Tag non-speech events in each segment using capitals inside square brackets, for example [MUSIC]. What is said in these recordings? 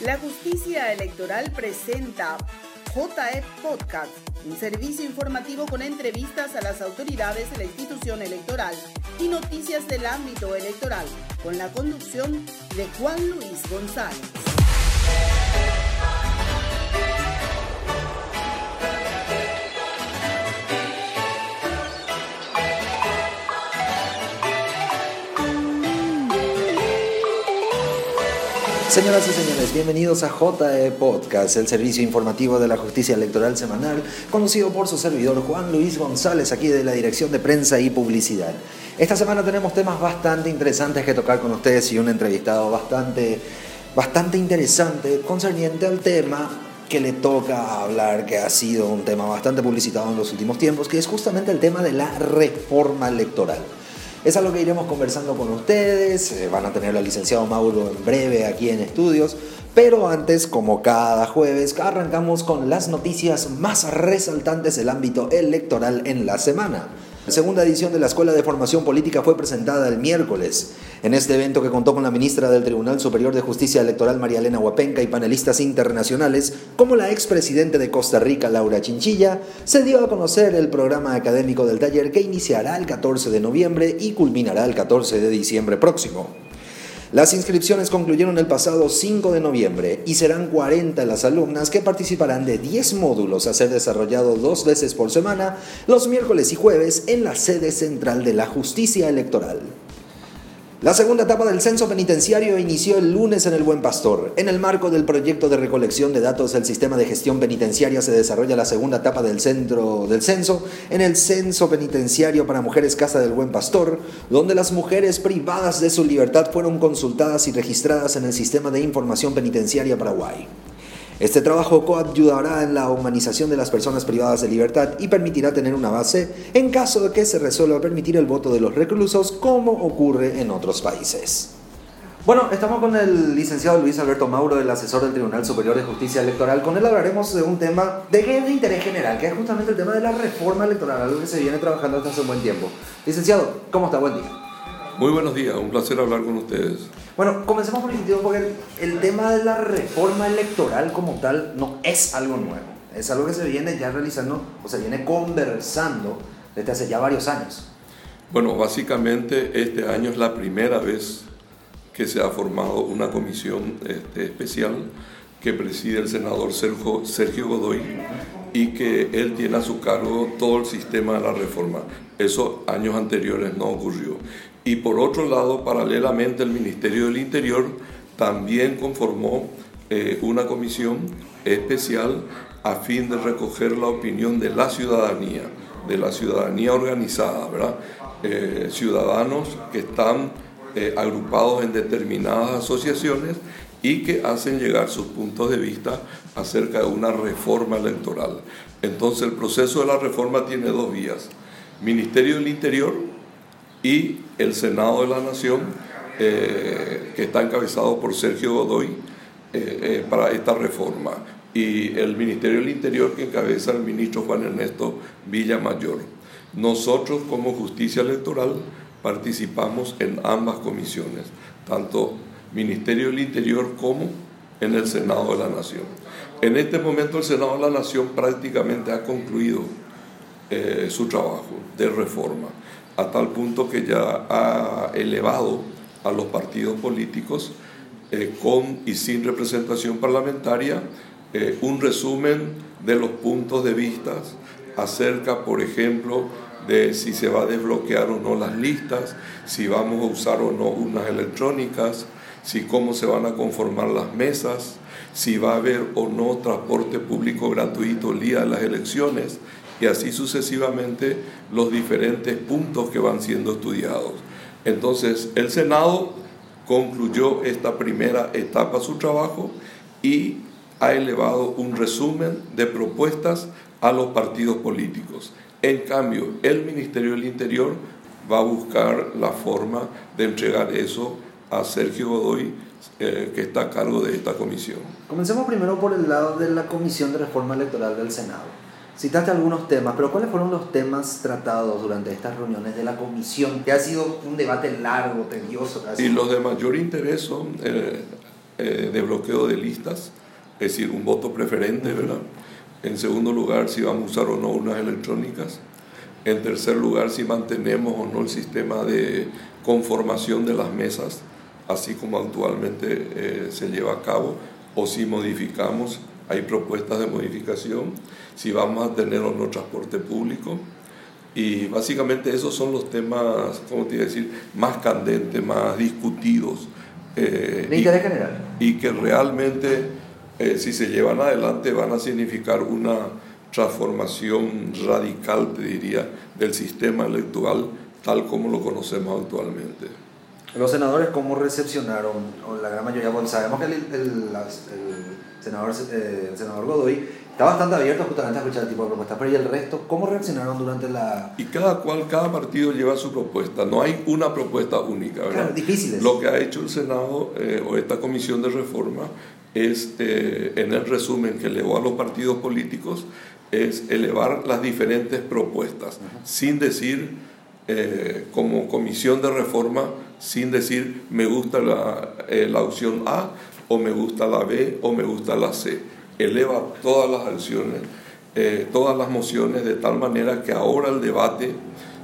La justicia electoral presenta JE Podcast, un servicio informativo con entrevistas a las autoridades de la institución electoral y noticias del ámbito electoral, con la conducción de Juan Luis González. Señoras y señores, bienvenidos a JE Podcast, el servicio informativo de la justicia electoral semanal, conducido por su servidor Juan Luis González, aquí de la Dirección de Prensa y Publicidad. Esta semana tenemos temas bastante interesantes que tocar con ustedes y un entrevistado bastante, bastante interesante concerniente al tema que le toca hablar, que ha sido un tema bastante publicitado en los últimos tiempos, que es justamente el tema de la reforma electoral. Es algo que iremos conversando con ustedes, eh, van a tener al licenciado Mauro en breve aquí en estudios, pero antes, como cada jueves, arrancamos con las noticias más resaltantes del ámbito electoral en la semana. La segunda edición de la Escuela de Formación Política fue presentada el miércoles. En este evento que contó con la ministra del Tribunal Superior de Justicia Electoral María Elena Huapenca y panelistas internacionales, como la expresidente de Costa Rica Laura Chinchilla, se dio a conocer el programa académico del taller que iniciará el 14 de noviembre y culminará el 14 de diciembre próximo. Las inscripciones concluyeron el pasado 5 de noviembre y serán 40 las alumnas que participarán de 10 módulos a ser desarrollados dos veces por semana, los miércoles y jueves, en la sede central de la justicia electoral. La segunda etapa del censo penitenciario inició el lunes en el Buen Pastor. En el marco del proyecto de recolección de datos del sistema de gestión penitenciaria se desarrolla la segunda etapa del centro del censo en el censo penitenciario para mujeres Casa del Buen Pastor, donde las mujeres privadas de su libertad fueron consultadas y registradas en el sistema de información penitenciaria Paraguay. Este trabajo coayudará en la humanización de las personas privadas de libertad y permitirá tener una base en caso de que se resuelva permitir el voto de los reclusos como ocurre en otros países. Bueno, estamos con el licenciado Luis Alberto Mauro, el asesor del Tribunal Superior de Justicia Electoral. Con él hablaremos de un tema de, de interés general, que es justamente el tema de la reforma electoral, algo que se viene trabajando desde hace un buen tiempo. Licenciado, ¿cómo está? Buen día. Muy buenos días, un placer hablar con ustedes. Bueno, comencemos por el sentido porque el, tema de la reforma electoral como tal no es algo nuevo. Es algo que se viene ya realizando o se viene conversando desde hace ya varios años. Bueno, básicamente este año es la primera vez que se ha formado una comisión este, especial que preside el senador Sergio, Sergio Godoy y que él tiene a su cargo todo el sistema de la reforma. Eso años anteriores no ocurrió. Y por otro lado, paralelamente, el Ministerio del Interior también conformó eh, una comisión especial a fin de recoger la opinión de la ciudadanía, de la ciudadanía organizada, ¿verdad? Eh, ciudadanos que están eh, agrupados en determinadas asociaciones y que hacen llegar sus puntos de vista acerca de una reforma electoral. Entonces el proceso de la reforma tiene dos vías. Ministerio del Interior, y el Senado de la Nación, eh, que está encabezado por Sergio Godoy, eh, eh, para esta reforma, y el Ministerio del Interior, que encabeza el ministro Juan Ernesto Villamayor. Nosotros, como Justicia Electoral, participamos en ambas comisiones, tanto Ministerio del Interior como en el Senado de la Nación. En este momento el Senado de la Nación prácticamente ha concluido su trabajo de reforma a tal punto que ya ha elevado a los partidos políticos eh, con y sin representación parlamentaria eh, un resumen de los puntos de vista acerca, por ejemplo, de si se va a desbloquear o no las listas, si vamos a usar o no unas electrónicas, si cómo se van a conformar las mesas, si va a haber o no transporte público gratuito el día de las elecciones, y así sucesivamente los diferentes puntos que van siendo estudiados. Entonces, el Senado concluyó esta primera etapa su trabajo y ha elevado un resumen de propuestas a los partidos políticos. En cambio, el Ministerio del Interior va a buscar la forma de entregar eso a Sergio Godoy, eh, que está a cargo de esta comisión. Comencemos primero por el lado de la Comisión de Reforma Electoral del Senado. Citaste algunos temas, pero ¿cuáles fueron los temas tratados durante estas reuniones de la comisión? Que ha sido un debate largo, tedioso casi. Y los de mayor interés son, eh, eh, de bloqueo de listas, es decir, un voto preferente, ¿verdad? En segundo lugar, si vamos a usar o no unas electrónicas. En tercer lugar, si mantenemos o no el sistema de conformación de las mesas, así como actualmente eh, se lleva a cabo, o si modificamos, hay propuestas de modificación, si vamos a tener o no transporte público. Y básicamente esos son los temas, ¿cómo te iba a decir?, más candentes, más discutidos. Eh, de interés general. Y que realmente, eh, si se llevan adelante, van a significar una transformación radical, te diría, del sistema electoral tal como lo conocemos actualmente. Los senadores, ¿cómo recepcionaron? O la gran mayoría, bueno, sabemos que el, senador, eh, el senador Godoy está bastante abierto justamente a escuchar el tipo de propuestas, pero ¿y el resto? ¿Cómo reaccionaron durante la...? Y cada cual, cada partido lleva su propuesta, no hay una propuesta única, ¿verdad? Claro, difíciles. Lo que ha hecho el Senado eh, o esta comisión de reforma es, eh, en el resumen que elevó a los partidos políticos, es elevar las diferentes propuestas, sin decir como comisión de reforma sin decir me gusta la, eh, la, opción A o me gusta la B o me gusta la C. Eleva todas las acciones, eh, todas las mociones de tal manera que ahora el debate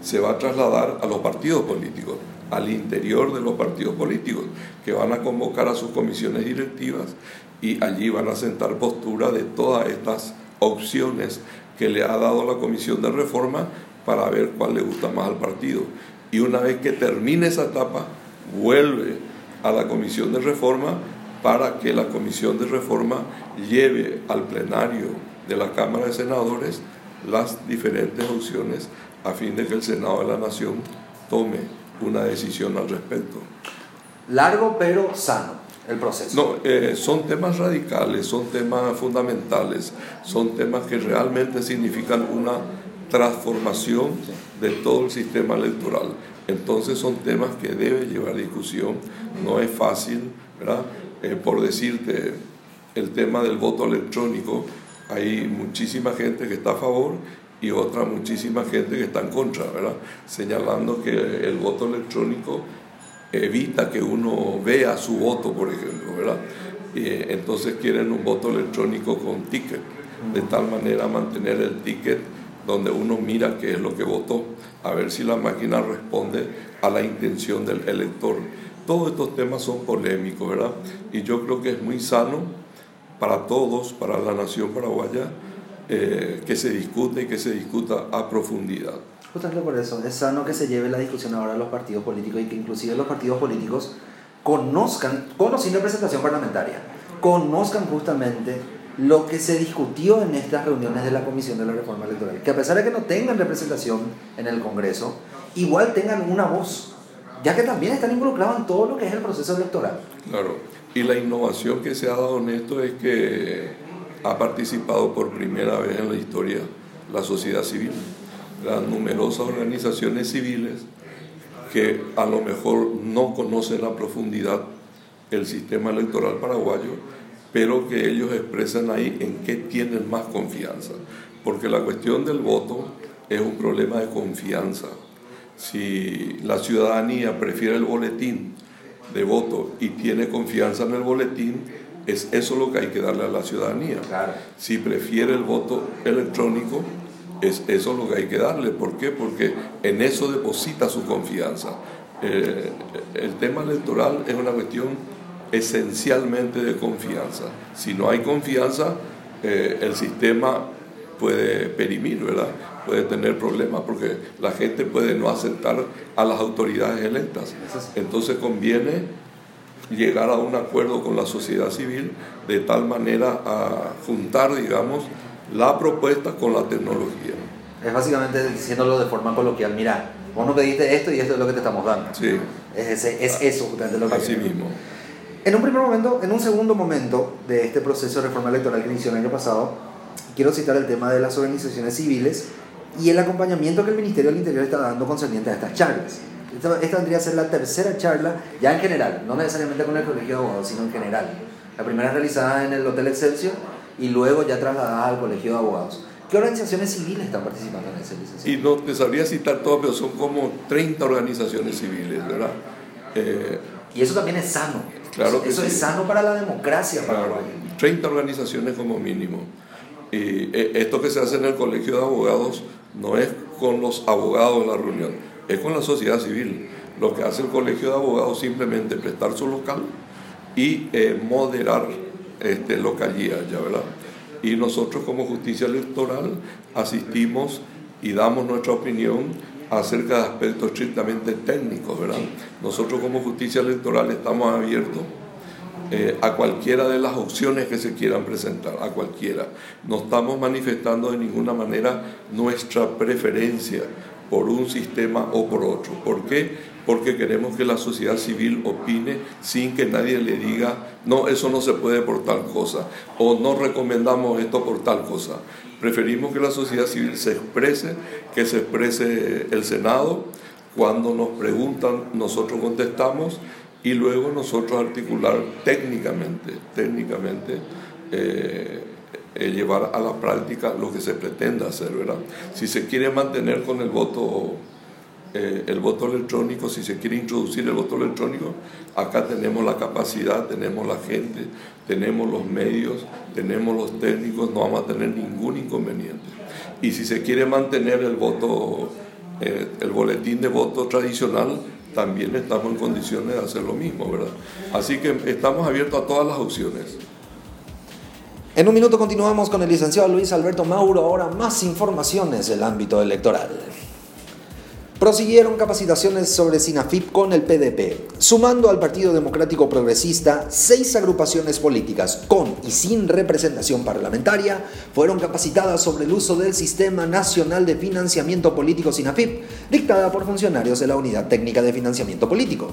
se va a trasladar a los partidos políticos, al interior de los partidos políticos, que van a convocar a sus comisiones directivas y allí van a sentar postura de todas estas opciones que le ha dado la comisión de reforma para ver cuál le gusta más al partido. Y una vez que termine esa etapa, vuelve a la comisión de reforma para que la comisión de reforma lleve al plenario de la Cámara de Senadores las diferentes opciones a fin de que el Senado de la Nación tome una decisión al respecto. Largo pero sano el proceso. No, eh, son temas radicales, son temas fundamentales, son temas que realmente significan una transformación de todo el sistema electoral. Entonces son temas que debe llevar discusión, no es fácil, ¿verdad? Eh, por decirte, el tema del voto electrónico, hay muchísima gente que está a favor y otra muchísima gente que está en contra, ¿verdad? Señalando que el voto electrónico evita que uno vea su voto, por ejemplo, ¿verdad? entonces quieren un voto electrónico con ticket, de tal manera mantener el ticket donde uno mira qué es lo que votó, a ver si la máquina responde a la intención del elector. Todos estos temas son polémicos, ¿verdad? Y yo creo que es muy sano para todos, para la nación paraguaya, eh, que se discute y que se discuta a profundidad. Justamente por eso, es sano que se lleve la discusión ahora a los partidos políticos y que inclusive los partidos políticos conozcan, conociendo representación parlamentaria, conozcan justamente lo que se discutió en estas reuniones de la Comisión de la Reforma Electoral, que a pesar de que no tengan representación en el Congreso, igual tengan una voz, ya que también están involucrados en todo lo que es el proceso electoral. Claro, y la innovación que se ha dado en esto es que ha participado por primera vez en la historia la sociedad civil, las numerosas organizaciones civiles que a lo mejor no conocen a profundidad el sistema electoral paraguayo, pero que ellos expresan ahí en qué tienen más confianza. Porque la cuestión del voto es un problema de confianza. Si la ciudadanía prefiere el boletín de voto y tiene confianza en el boletín, es eso lo que hay que darle a la ciudadanía. Si prefiere el voto electrónico, es eso lo que hay que darle. ¿Por qué? Porque en eso deposita su confianza. Eh, el tema electoral es una cuestión esencialmente de confianza. Si no hay confianza, eh, el sistema puede perimir, ¿verdad? Puede tener problemas porque la gente puede no aceptar a las autoridades electas. Entonces conviene llegar a un acuerdo con la sociedad civil de tal manera a juntar, digamos, la propuesta con la tecnología. Es básicamente diciéndolo de forma coloquial, mira, vos no pediste esto y esto es lo que te estamos dando. Sí. Es, es eso justamente lo que... Así mismo. En un primer momento, en un segundo momento de este proceso de reforma electoral que inició el año pasado, quiero citar el tema de las organizaciones civiles y el acompañamiento que el Ministerio del Interior está dando concerniente a estas charlas. Esta, esta vendría a ser la tercera charla, ya en general, no necesariamente con el Colegio de Abogados, sino en general. La primera realizada en el Hotel Excelsior y luego ya trasladada al Colegio de Abogados. ¿Qué organizaciones civiles están participando en ese licenciado? Y no te sabría citar todas, pero son como 30 organizaciones civiles, ¿verdad? Eh, Y eso también es sano. Claro eso es sano para la democracia paraguaya. 30 organizaciones como mínimo. Y eh, esto que se hace en el Colegio de Abogados no es con los abogados en la reunión, es con la sociedad civil. Lo que hace el Colegio de Abogados simplemente prestar su local y eh, moderar este, localía, ¿ya verdad? Y nosotros como justicia electoral asistimos y damos nuestra opinión acerca de aspectos estrictamente técnicos, ¿verdad? Nosotros como justicia electoral estamos abiertos eh, a cualquiera de las opciones que se quieran presentar, a cualquiera. No estamos manifestando de ninguna manera nuestra preferencia por un sistema o por otro. ¿Por qué? Porque queremos que la sociedad civil opine sin que nadie le diga, no, eso no se puede por tal cosa, o no recomendamos esto por tal cosa. Preferimos que la sociedad civil se exprese, que se exprese el Senado. Cuando nos preguntan, nosotros contestamos y luego nosotros articular técnicamente, técnicamente, eh, eh, llevar a la práctica lo que se pretenda hacer, ¿verdad? Si se quiere mantener con el voto, eh, el voto electrónico, si se quiere introducir el voto electrónico, acá tenemos la capacidad, tenemos la gente, tenemos los medios, tenemos los técnicos, no vamos a tener ningún inconveniente. Y si se quiere mantener el voto, eh, el boletín de voto tradicional, también estamos en condiciones de hacer lo mismo, ¿verdad? Así que estamos abiertos a todas las opciones. En un minuto continuamos con el licenciado Luis Alberto Mauro, ahora más informaciones del ámbito electoral. Prosiguieron capacitaciones sobre SINAFIP con el PDP, sumando al Partido Democrático Progresista seis agrupaciones políticas con y sin representación parlamentaria fueron capacitadas sobre el uso del Sistema Nacional de Financiamiento Político SINAFIP, dictada por funcionarios de la Unidad Técnica de Financiamiento Político.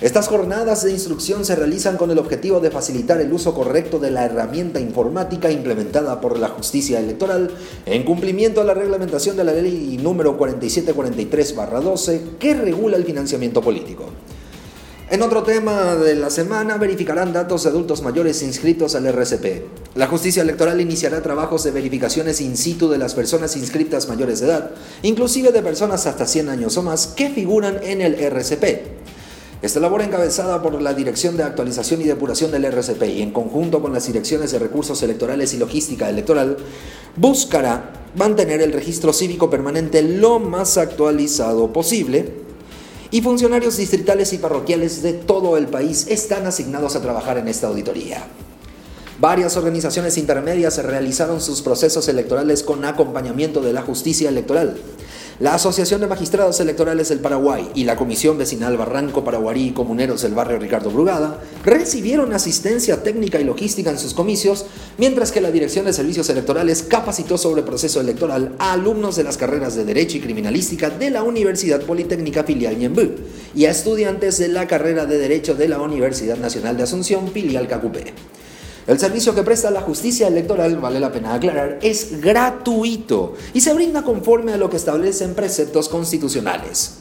Estas jornadas de instrucción se realizan con el objetivo de facilitar el uso correcto de la herramienta informática implementada por la justicia electoral en cumplimiento a la reglamentación de la ley número 4743-12 que regula el financiamiento político. En otro tema de la semana, verificarán datos de adultos mayores inscritos al RCP. La justicia electoral iniciará trabajos de verificaciones in situ de las personas inscritas mayores de edad, inclusive de personas hasta 100 años o más, que figuran en el RCP. Esta labor encabezada por la Dirección de Actualización y Depuración del RCP y en conjunto con las direcciones de recursos electorales y logística electoral buscará mantener el registro cívico permanente lo más actualizado posible y funcionarios distritales y parroquiales de todo el país están asignados a trabajar en esta auditoría. Varias organizaciones intermedias realizaron sus procesos electorales con acompañamiento de la justicia electoral. La Asociación de Magistrados Electorales del Paraguay y la Comisión Vecinal Barranco Paraguarí y Comuneros del Barrio Ricardo Brugada recibieron asistencia técnica y logística en sus comicios, mientras que la Dirección de Servicios Electorales capacitó sobre proceso electoral a alumnos de las carreras de Derecho y Criminalística de la Universidad Politécnica Filial Ñembú y a estudiantes de la carrera de Derecho de la Universidad Nacional de Asunción Filial Cacupé. El servicio que presta la justicia electoral, vale la pena aclarar, es gratuito y se brinda conforme a lo que establecen preceptos constitucionales.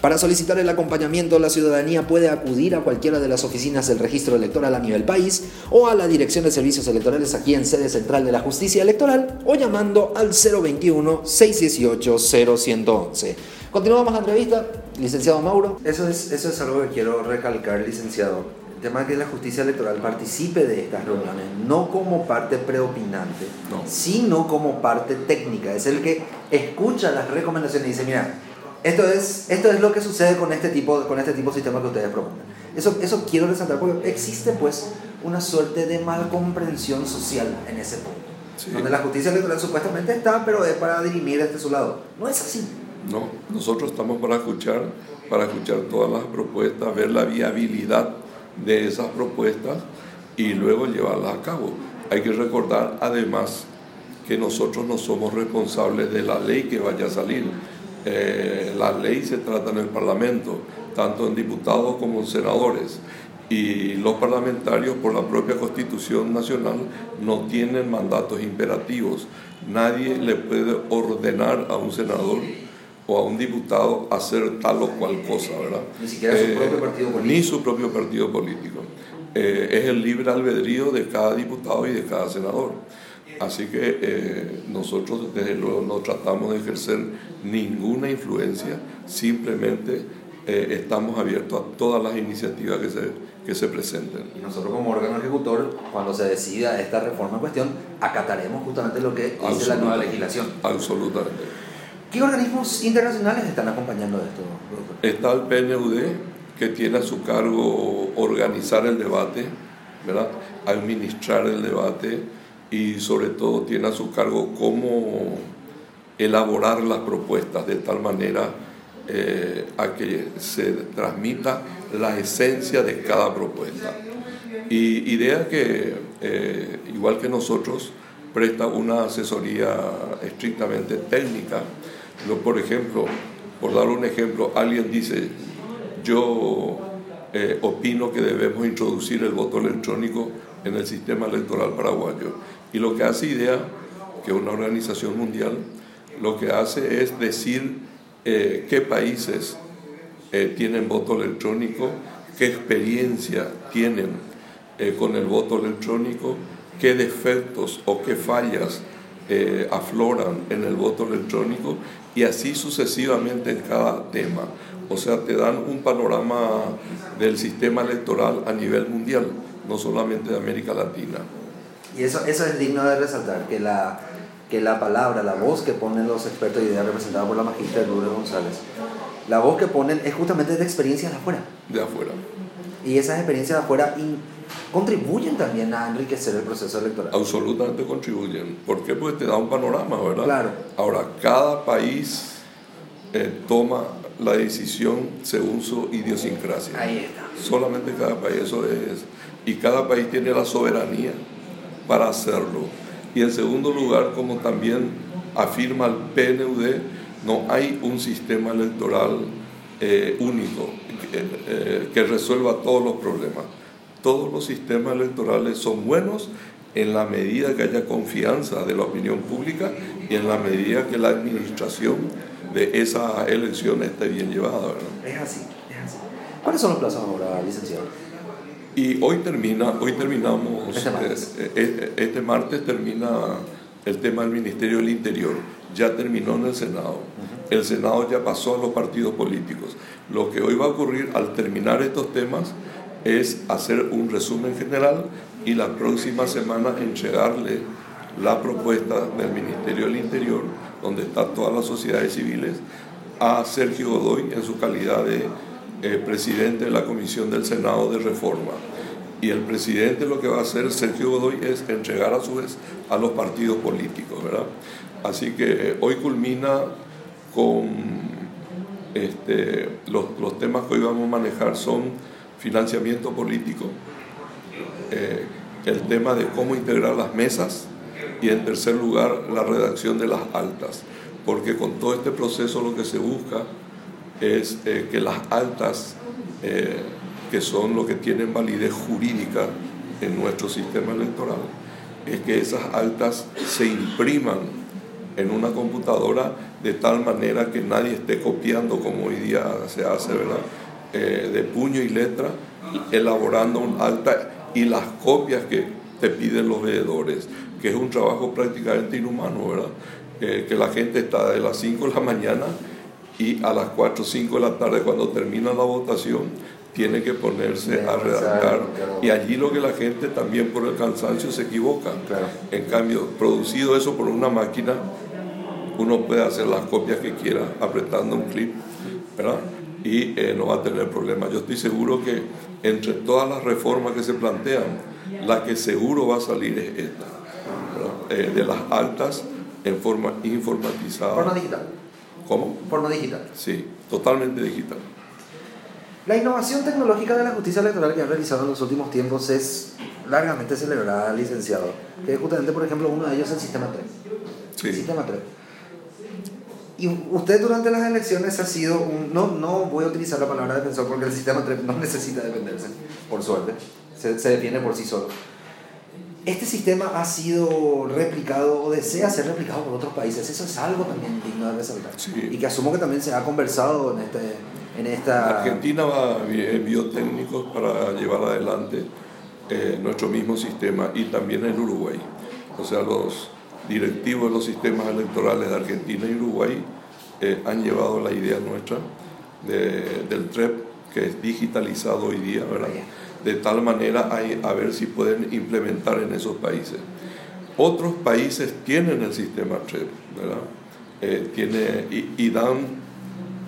Para solicitar el acompañamiento, la ciudadanía puede acudir a cualquiera de las oficinas del registro electoral a nivel país o a la Dirección de Servicios Electorales aquí en sede central de la Justicia Electoral o llamando al 021-618-0111. Continuamos la entrevista, licenciado Mauro. Eso es, eso es algo que quiero recalcar, licenciado el tema de que la justicia electoral participe de estas reuniones, no como parte preopinante, sino como parte técnica. Es el que escucha las recomendaciones y dice, mira, esto es, esto es lo que sucede con este tipo, con este tipo de sistema que ustedes proponen. Eso, eso quiero resaltar porque existe pues una suerte de malcomprensión social en ese punto. Donde la justicia electoral supuestamente está, pero es para dirimir este su lado. No es así. No, nosotros estamos para escuchar, para escuchar todas las propuestas, ver la viabilidad de esas propuestas y luego llevarlas a cabo. Hay que recordar además que nosotros no somos responsables de la ley que vaya a salir. Eh, la ley se trata en el Parlamento, tanto en diputados como en senadores. Y los parlamentarios, por la propia Constitución Nacional, no tienen mandatos imperativos. Nadie le puede ordenar a un senador o a un diputado hacer tal o cual cosa, ¿verdad? Ni siquiera su eh, propio partido político. Ni su propio partido político. Eh, es el libre albedrío de cada diputado y de cada senador. Así que eh, nosotros desde luego no tratamos de ejercer ninguna influencia, simplemente eh, estamos abiertos a todas las iniciativas que se, que se presenten. Y nosotros como órgano ejecutor, cuando se decida esta reforma en cuestión, acataremos justamente lo que dice la nueva legislación. Absolutamente. ¿Qué organismos internacionales están acompañando esto? Está el PNUD, que tiene a su cargo organizar el debate, ¿verdad? administrar el debate y sobre todo tiene a su cargo cómo elaborar las propuestas de tal manera eh, a que se transmita la esencia de cada propuesta. Y idea que, eh, igual que nosotros, presta una asesoría estrictamente técnica. Por ejemplo, por dar un ejemplo, alguien dice, yo eh, opino que debemos introducir el voto electrónico en el sistema electoral paraguayo. Y lo que hace IDEA, que es una organización mundial, lo que hace es decir eh, qué países eh, tienen voto electrónico, qué experiencia tienen con el voto electrónico, qué defectos o qué fallas afloran en el voto electrónico y así sucesivamente en cada tema. O sea, te dan un panorama del sistema electoral a nivel mundial, no solamente de América Latina. Y eso, eso es digno de resaltar, que la, que la palabra, la voz que ponen los expertos de ideas representados por la magistra Lourdes González, la voz que ponen es justamente de experiencias de afuera. De afuera. Y esas experiencias de afuera contribuyen también a enriquecer el proceso electoral. Absolutamente contribuyen. ¿Por qué? Porque te da un panorama, ¿verdad? Claro. Ahora, cada país eh, toma la decisión según su idiosincrasia. Ahí está. Solamente cada país, eso es. Y cada país tiene la soberanía para hacerlo. Y en segundo lugar, como también afirma el PNUD, no hay un sistema electoral eh, único eh, que resuelva todos los problemas. Todos los sistemas electorales son buenos en la medida que haya confianza de la opinión pública y en la medida que la administración de esa elección esté bien llevada. Es así, es así. ¿Cuáles son los plazos ahora, licenciado? Y hoy termina, hoy terminamos, este martes. Eh, eh, este martes termina el tema del Ministerio del Interior, ya terminó en el Senado. El Senado ya pasó a los partidos políticos. Lo que hoy va a ocurrir al terminar estos temas es hacer un resumen general y la próxima semana entregarle la propuesta del Ministerio del Interior, donde están todas las sociedades civiles, a Sergio Godoy en su calidad de eh, presidente de la Comisión del Senado de Reforma. Y el presidente lo que va a hacer, Sergio Godoy, es entregar a su vez a los partidos políticos, ¿verdad? Así que eh, hoy culmina con este, los, los, temas que hoy vamos a manejar son financiamiento político, eh, el tema de cómo integrar las mesas y en tercer lugar la redacción de las altas, porque con todo este proceso lo que se busca es eh, que las altas, eh, que son lo que tienen validez jurídica en nuestro sistema electoral, es que esas altas se impriman en una computadora de tal manera que nadie esté copiando como hoy día se hace, ¿verdad? Eh, de puño y letra, elaborando un alta y las copias que te piden los veedores, que es un trabajo prácticamente inhumano, ¿verdad? que la gente está de las 5 de la mañana y a las 4 o 5 de la tarde cuando termina la votación tiene que ponerse a redactar y allí lo que la gente también por el cansancio se equivoca. En cambio, producido eso por una máquina, uno puede hacer las copias que quiera apretando un clip, ¿verdad? Y eh, no va a tener problemas. Yo estoy seguro que entre todas las reformas que se plantean, la que seguro va a salir es esta, eh, de las altas en forma informatizada. Forma digital. ¿Cómo? Forma digital. Sí, totalmente digital. La innovación tecnológica de la justicia electoral que ha realizado en los últimos tiempos es largamente celebrada, licenciado. Que justamente, por ejemplo, uno de ellos es el sistema 3. Sí. El sistema 3. Y usted durante las elecciones ha sido un... No, no voy a utilizar la palabra defensor porque el sistema 3 no necesita defenderse, por suerte. Se, se defiende por sí solo este sistema ha sido replicado o desea ser replicado por otros países. Eso es algo también digno de resaltar. Y que asumo que también se ha conversado en, este, en esta... Argentina va, envió técnicos para llevar adelante eh, nuestro mismo sistema y también en Uruguay. O sea, los directivos de los sistemas electorales de Argentina y Uruguay eh, han llevado la idea nuestra del TREP, que es digitalizado hoy día, ¿verdad? De tal manera a, a ver si pueden implementar en esos países. Otros países tienen el sistema TREP, ¿verdad? Eh, tiene, y, dan,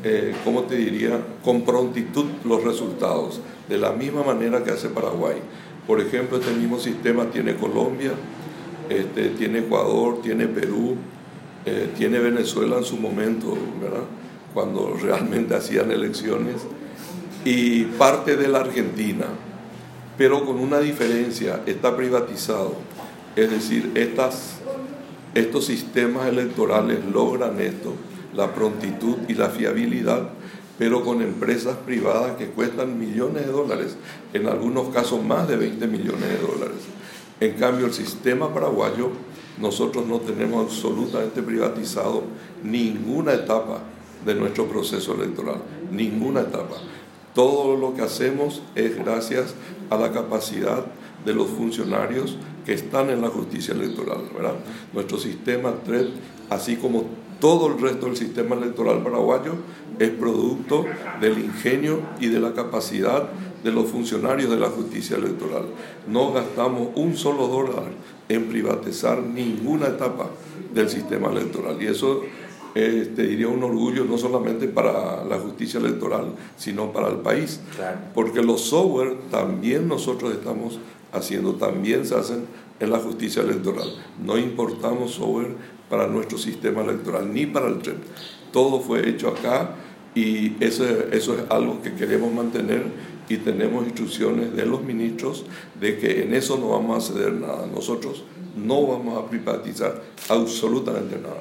eh, ¿cómo te diría?, con prontitud los resultados, de la misma manera que hace Paraguay. Por ejemplo, este mismo sistema tiene Colombia, este, tiene Ecuador, tiene Perú, eh, tiene Venezuela en su momento, ¿verdad? cuando [LAUGHS] realmente hacían elecciones, y parte de la Argentina, pero con una diferencia, está privatizado. Es decir, estas, estos sistemas electorales logran esto, la prontitud y la fiabilidad, pero con empresas privadas que cuestan millones de dólares, en algunos casos más de 20 millones de dólares. En cambio, el sistema paraguayo, nosotros no tenemos absolutamente privatizado ninguna etapa de nuestro proceso electoral, ninguna etapa. Todo lo que hacemos es gracias a la capacidad de los funcionarios que están en la justicia electoral. Nuestro sistema TRED, así como todo el resto del sistema electoral paraguayo, es producto del ingenio y de la capacidad de los funcionarios de la justicia electoral. No gastamos un solo dólar en privatizar ninguna etapa del sistema electoral. Y eso eh, te diría un orgullo no solamente para la justicia electoral, sino para el país. Porque los software también nosotros estamos haciendo, también se hacen en la justicia electoral. No importamos software para nuestro sistema electoral, ni para el tren. Todo fue hecho acá y eso, eso es algo que queremos mantener y tenemos instrucciones de los ministros de que en eso no vamos a ceder nada. Nosotros no vamos a privatizar absolutamente nada.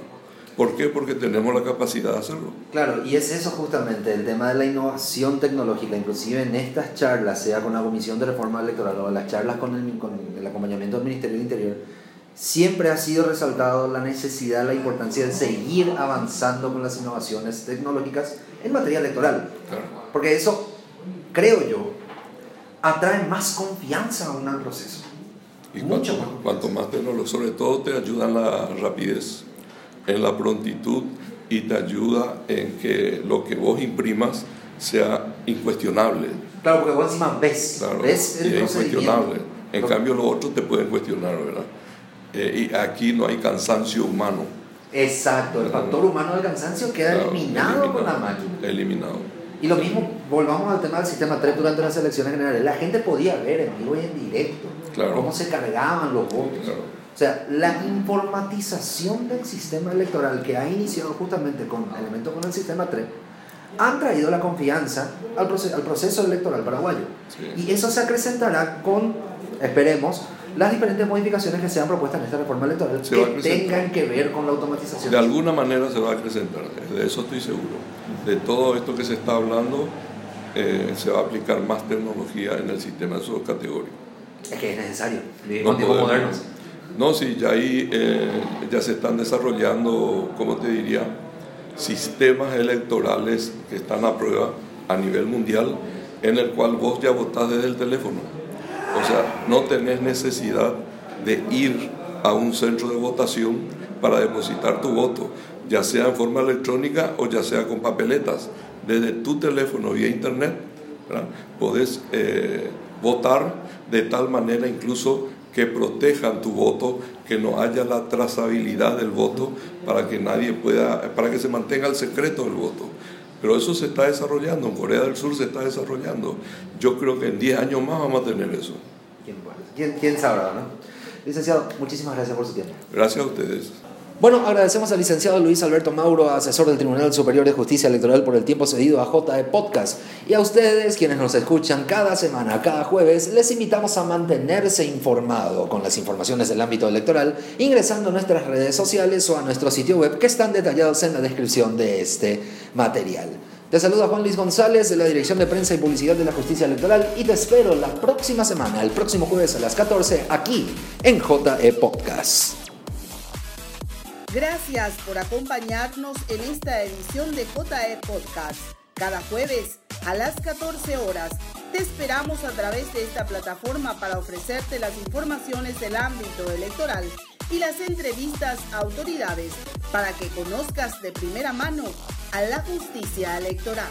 ¿Por qué? Porque tenemos la capacidad de hacerlo. Claro, y es eso justamente, el tema de la innovación tecnológica, inclusive en estas charlas, sea con la Comisión de Reforma Electoral o las charlas con el, con el acompañamiento del Ministerio del Interior, siempre ha sido resaltado la necesidad, la importancia de seguir avanzando con las innovaciones tecnológicas en materia electoral. Porque eso creo yo, atrae más confianza aún al proceso. Y Mucho cuanto, más. Cuanto más sobre todo te ayuda en la rapidez, en la prontitud y te ayuda en que lo que vos imprimas sea incuestionable. Claro, porque vos encima ves, ves el y es incuestionable. En cambio, los otros te pueden cuestionar, ¿verdad? Eh, y aquí no hay cansancio humano. Exacto, el factor humano del cansancio queda eliminado con la máquina. Eliminado. Y lo mismo, volvamos al tema del sistema 3 durante las elecciones generales. La gente podía ver en vivo y en directo cómo se cargaban los votos. O sea, la informatización del sistema electoral que ha iniciado justamente con elementos con el sistema 3 han traído la confianza al proceso, al proceso electoral paraguayo. Y eso se acrecentará con, esperemos, las diferentes modificaciones que sean propuestas en esta reforma electoral que tengan que ver con la automatización. De alguna manera se va a acrecentar, de eso estoy seguro. De todo esto que se está hablando, eh, se va a aplicar más tecnología en el sistema de sus categorías. Es que es necesario, vivimos no modernos. No, sí, ya ahí eh, ya se están desarrollando, como te diría, sistemas electorales que están a prueba a nivel mundial, en el cual vos ya votás desde el teléfono o sea, no tenés necesidad de ir a un centro de votación para depositar tu voto, ya sea en forma electrónica o ya sea con papeletas. Desde tu teléfono vía internet, podés eh, votar de tal manera incluso que protejan tu voto, que no haya la trazabilidad del voto para que nadie pueda, para que se mantenga el secreto del voto. Pero eso se está desarrollando, en Corea del Sur se está desarrollando. Yo creo que en 10 años más vamos a tener eso. ¿Quién, quién sabrá, no? Licenciado, muchísimas gracias por su tiempo. Gracias a ustedes. Bueno, agradecemos al licenciado Luis Alberto Mauro, asesor del Tribunal Superior de Justicia Electoral, por el tiempo cedido a JE Podcast. Y a ustedes, quienes nos escuchan cada semana, cada jueves, les invitamos a mantenerse informado con las informaciones del ámbito electoral, ingresando a nuestras redes sociales o a nuestro sitio web que están detallados en la descripción de este material. Te saluda Juan Luis González de la Dirección de Prensa y Publicidad de la Justicia Electoral y te espero la próxima semana, el próximo jueves a las 14, aquí en JE Podcast. Gracias por acompañarnos en esta edición de JE Podcast. Cada jueves a las 14 horas te esperamos a través de esta plataforma para ofrecerte las informaciones del ámbito electoral y las entrevistas a autoridades para que conozcas de primera mano a la justicia electoral.